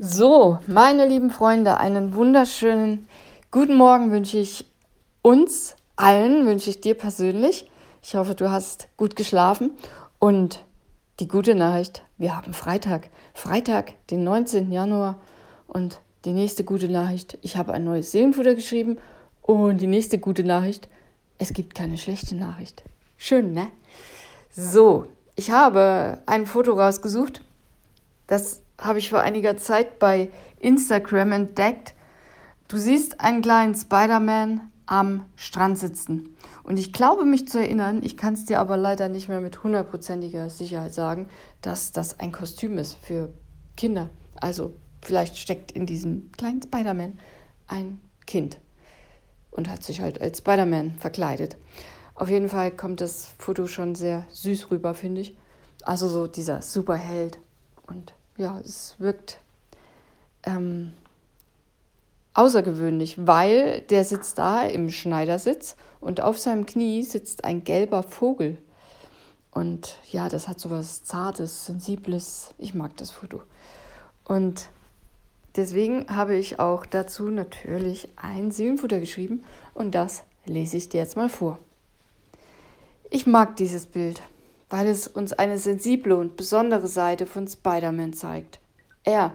So, meine lieben Freunde, einen wunderschönen guten Morgen wünsche ich uns allen, wünsche ich dir persönlich. Ich hoffe, du hast gut geschlafen. Und die gute Nachricht, wir haben Freitag. Freitag, den 19. Januar. Und die nächste gute Nachricht, ich habe ein neues Seelenfutter geschrieben. Und die nächste gute Nachricht, es gibt keine schlechte Nachricht. Schön, ne? So, ich habe ein Foto rausgesucht. Das habe ich vor einiger Zeit bei Instagram entdeckt. Du siehst einen kleinen Spider-Man am Strand sitzen. Und ich glaube mich zu erinnern, ich kann es dir aber leider nicht mehr mit hundertprozentiger Sicherheit sagen, dass das ein Kostüm ist für Kinder. Also vielleicht steckt in diesem kleinen Spider-Man ein Kind und hat sich halt als Spider-Man verkleidet. Auf jeden Fall kommt das Foto schon sehr süß rüber, finde ich. Also so dieser Superheld und ja, es wirkt ähm, außergewöhnlich, weil der sitzt da im Schneidersitz und auf seinem Knie sitzt ein gelber Vogel. Und ja, das hat so was Zartes, Sensibles. Ich mag das Foto. Und deswegen habe ich auch dazu natürlich ein Seelenfutter geschrieben und das lese ich dir jetzt mal vor. Ich mag dieses Bild weil es uns eine sensible und besondere Seite von Spider-Man zeigt. Er,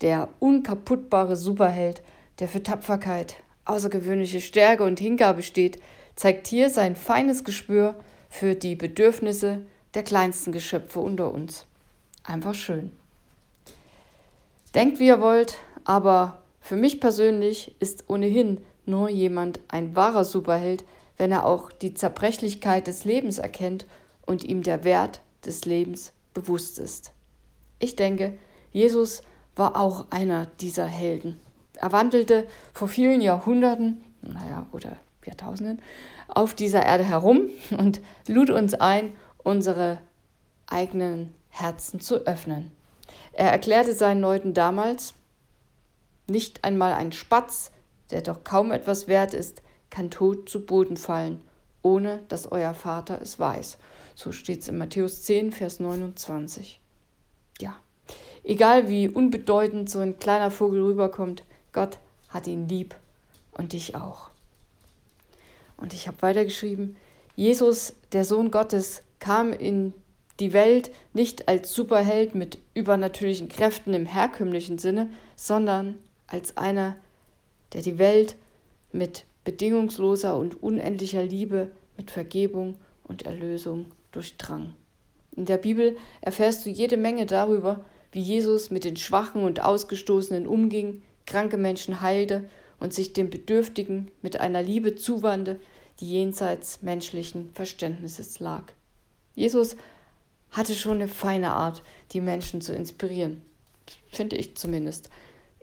der unkaputtbare Superheld, der für Tapferkeit, außergewöhnliche Stärke und Hingabe steht, zeigt hier sein feines Gespür für die Bedürfnisse der kleinsten Geschöpfe unter uns. Einfach schön. Denkt, wie ihr wollt, aber für mich persönlich ist ohnehin nur jemand ein wahrer Superheld, wenn er auch die Zerbrechlichkeit des Lebens erkennt und ihm der Wert des Lebens bewusst ist. Ich denke, Jesus war auch einer dieser Helden. Er wandelte vor vielen Jahrhunderten, naja, oder Jahrtausenden, auf dieser Erde herum und lud uns ein, unsere eigenen Herzen zu öffnen. Er erklärte seinen Leuten damals, nicht einmal ein Spatz, der doch kaum etwas wert ist, kann tot zu Boden fallen, ohne dass euer Vater es weiß. So steht es in Matthäus 10, Vers 29. Ja, egal wie unbedeutend so ein kleiner Vogel rüberkommt, Gott hat ihn lieb und dich auch. Und ich habe weitergeschrieben, Jesus, der Sohn Gottes, kam in die Welt nicht als Superheld mit übernatürlichen Kräften im herkömmlichen Sinne, sondern als einer, der die Welt mit bedingungsloser und unendlicher Liebe, mit Vergebung und Erlösung durchdrang. In der Bibel erfährst du jede Menge darüber, wie Jesus mit den Schwachen und Ausgestoßenen umging, kranke Menschen heilte und sich den Bedürftigen mit einer Liebe zuwandte, die jenseits menschlichen Verständnisses lag. Jesus hatte schon eine feine Art, die Menschen zu inspirieren, finde ich zumindest.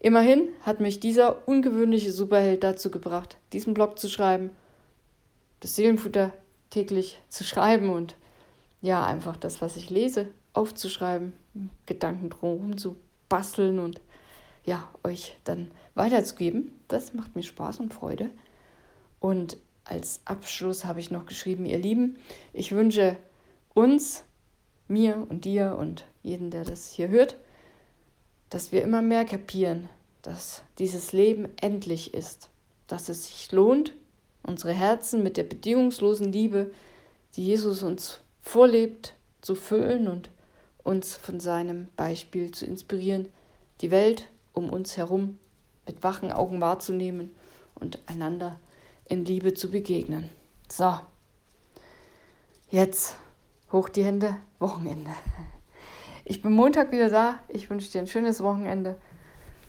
Immerhin hat mich dieser ungewöhnliche Superheld dazu gebracht, diesen Blog zu schreiben, das Seelenfutter täglich zu schreiben und ja, einfach das, was ich lese, aufzuschreiben, Gedanken drumherum zu basteln und ja, euch dann weiterzugeben. Das macht mir Spaß und Freude. Und als Abschluss habe ich noch geschrieben, ihr Lieben, ich wünsche uns, mir und dir und jeden, der das hier hört, dass wir immer mehr kapieren, dass dieses Leben endlich ist, dass es sich lohnt, unsere Herzen mit der bedingungslosen Liebe, die Jesus uns vorlebt, zu füllen und uns von seinem Beispiel zu inspirieren, die Welt um uns herum mit wachen Augen wahrzunehmen und einander in Liebe zu begegnen. So, jetzt hoch die Hände, Wochenende. Ich bin Montag wieder da. Ich wünsche dir ein schönes Wochenende,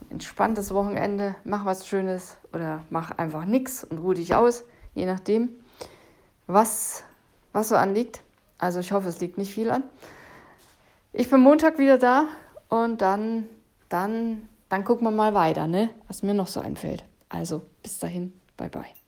ein entspanntes Wochenende. Mach was Schönes oder mach einfach nichts und ruh dich aus, je nachdem, was, was so anliegt. Also ich hoffe, es liegt nicht viel an. Ich bin Montag wieder da und dann, dann, dann gucken wir mal weiter, ne? was mir noch so einfällt. Also bis dahin, bye bye.